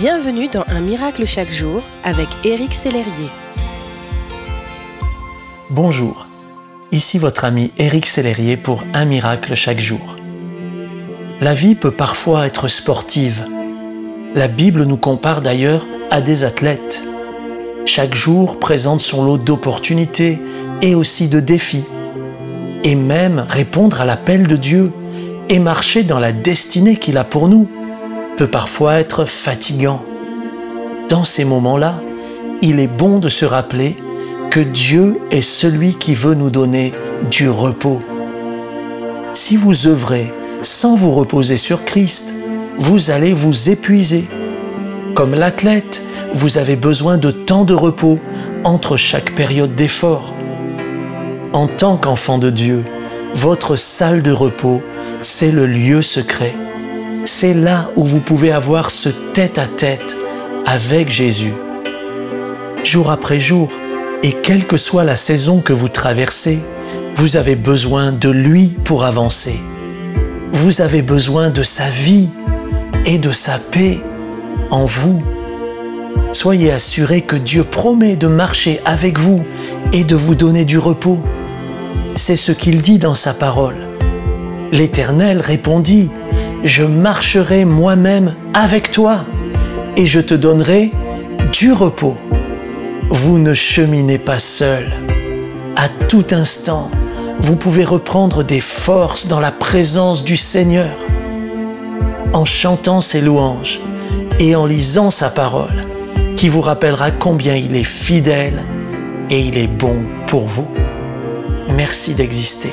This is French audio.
Bienvenue dans Un miracle chaque jour avec Éric Sellerier. Bonjour, ici votre ami Éric Sellerier pour Un miracle chaque jour. La vie peut parfois être sportive. La Bible nous compare d'ailleurs à des athlètes. Chaque jour présente son lot d'opportunités et aussi de défis. Et même répondre à l'appel de Dieu et marcher dans la destinée qu'il a pour nous parfois être fatigant. Dans ces moments-là, il est bon de se rappeler que Dieu est celui qui veut nous donner du repos. Si vous œuvrez sans vous reposer sur Christ, vous allez vous épuiser. Comme l'athlète, vous avez besoin de temps de repos entre chaque période d'effort. En tant qu'enfant de Dieu, votre salle de repos, c'est le lieu secret c'est là où vous pouvez avoir ce tête-à-tête avec Jésus. Jour après jour, et quelle que soit la saison que vous traversez, vous avez besoin de lui pour avancer. Vous avez besoin de sa vie et de sa paix en vous. Soyez assurés que Dieu promet de marcher avec vous et de vous donner du repos. C'est ce qu'il dit dans sa parole. L'Éternel répondit, je marcherai moi-même avec toi et je te donnerai du repos. Vous ne cheminez pas seul. À tout instant, vous pouvez reprendre des forces dans la présence du Seigneur. En chantant ses louanges et en lisant sa parole, qui vous rappellera combien il est fidèle et il est bon pour vous. Merci d'exister.